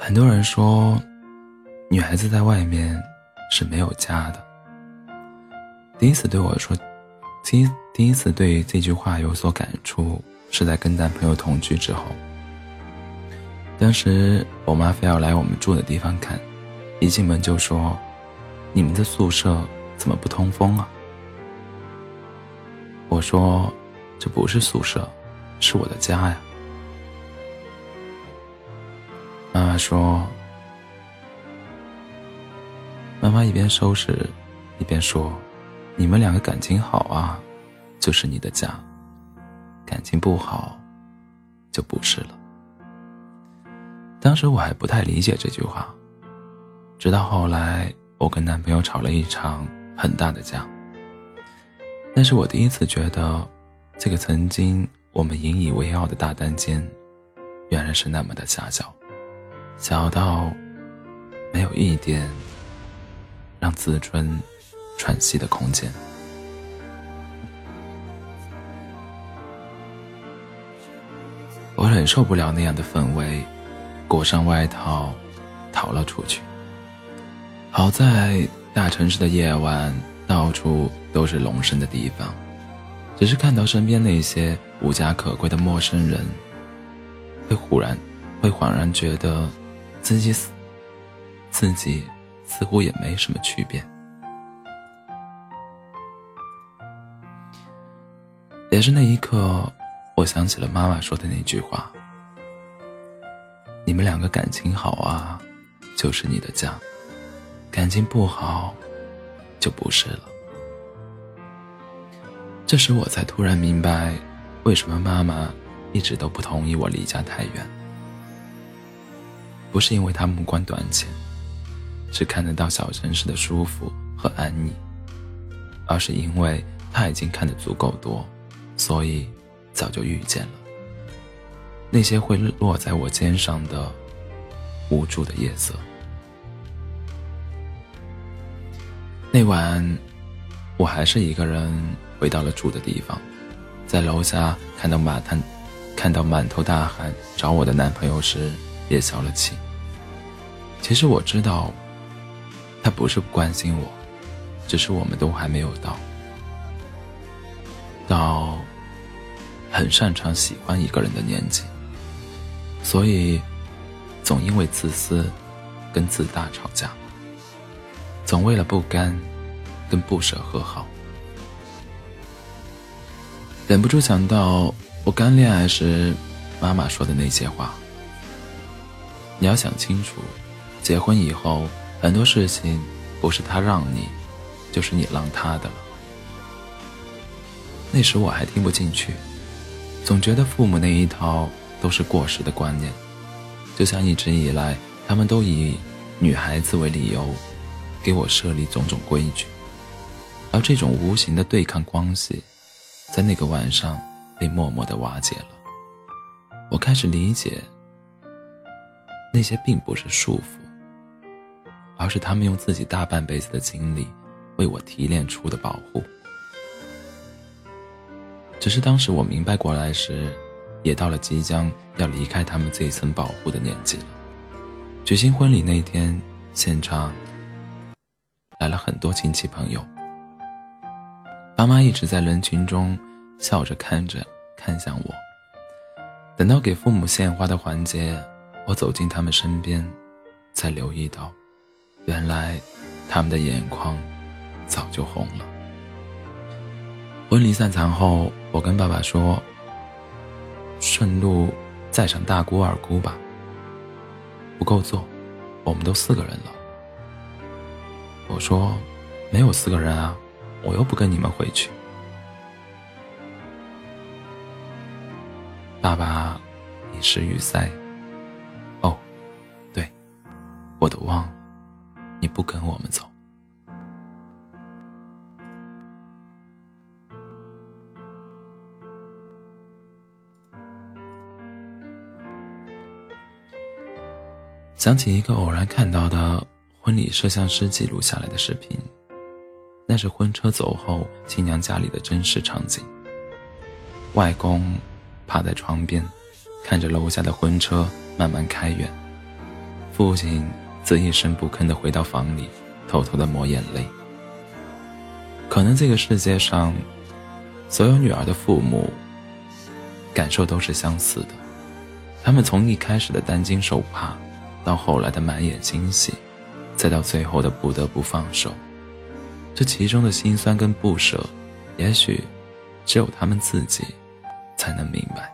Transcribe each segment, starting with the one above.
很多人说，女孩子在外面是没有家的。第一次对我说，第第一次对这句话有所感触，是在跟男朋友同居之后。当时我妈非要来我们住的地方看，一进门就说：“你们的宿舍怎么不通风啊？”我说：“这不是宿舍，是我的家呀。”说：“妈妈一边收拾，一边说，你们两个感情好啊，就是你的家；感情不好，就不是了。”当时我还不太理解这句话，直到后来我跟男朋友吵了一场很大的架。但是我第一次觉得，这个曾经我们引以为傲的大单间，原来是那么的狭小。小到没有一点让自尊喘息的空间。我忍受不了那样的氛围，裹上外套逃了出去。好在大城市的夜晚到处都是龙身的地方，只是看到身边那些无家可归的陌生人，会忽然会恍然觉得。自己死，自己似乎也没什么区别。也是那一刻，我想起了妈妈说的那句话：“你们两个感情好啊，就是你的家；感情不好，就不是了。”这时我才突然明白，为什么妈妈一直都不同意我离家太远。不是因为他目光短浅，只看得到小城市的舒服和安逸，而是因为他已经看得足够多，所以早就遇见了那些会落在我肩上的无助的夜色。那晚，我还是一个人回到了住的地方，在楼下看到满滩，看到满头大汗找我的男朋友时。也消了气。其实我知道，他不是不关心我，只是我们都还没有到到很擅长喜欢一个人的年纪，所以总因为自私跟自大吵架，总为了不甘跟不舍和好，忍不住想到我刚恋爱时妈妈说的那些话。你要想清楚，结婚以后很多事情不是他让你，就是你让他的了。那时我还听不进去，总觉得父母那一套都是过时的观念，就像一直以来他们都以女孩子为理由，给我设立种种规矩，而这种无形的对抗关系，在那个晚上被默默的瓦解了。我开始理解。那些并不是束缚，而是他们用自己大半辈子的精力为我提炼出的保护。只是当时我明白过来时，也到了即将要离开他们这一层保护的年纪了。举行婚礼那天，现场来了很多亲戚朋友，爸妈一直在人群中笑着看着，看向我。等到给父母献花的环节。我走进他们身边，才留意到，原来他们的眼眶早就红了。婚礼散场后，我跟爸爸说：“顺路载上大姑二姑吧，不够坐，我们都四个人了。”我说：“没有四个人啊，我又不跟你们回去。”爸爸一时语塞。我都忘了，你不跟我们走。想起一个偶然看到的婚礼摄像师记录下来的视频，那是婚车走后新娘家里的真实场景。外公趴在窗边，看着楼下的婚车慢慢开远。父亲则一声不吭地回到房里，偷偷地抹眼泪。可能这个世界上，所有女儿的父母感受都是相似的。他们从一开始的担惊受怕，到后来的满眼惊喜，再到最后的不得不放手，这其中的辛酸跟不舍，也许只有他们自己才能明白。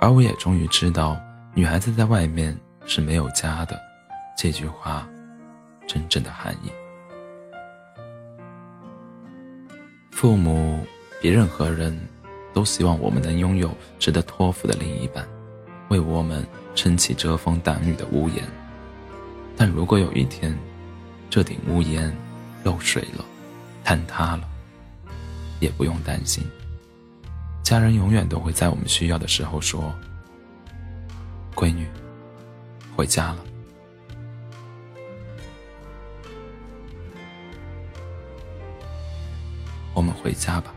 而我也终于知道，女孩子在外面是没有家的这句话真正的含义。父母比任何人都希望我们能拥有值得托付的另一半，为我们撑起遮风挡雨的屋檐。但如果有一天，这顶屋檐漏水了、坍塌了，也不用担心。家人永远都会在我们需要的时候说：“闺女，回家了。”我们回家吧。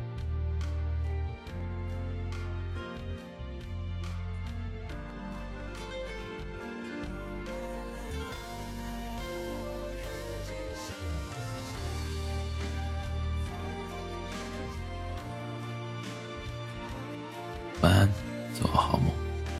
晚安，做个好梦。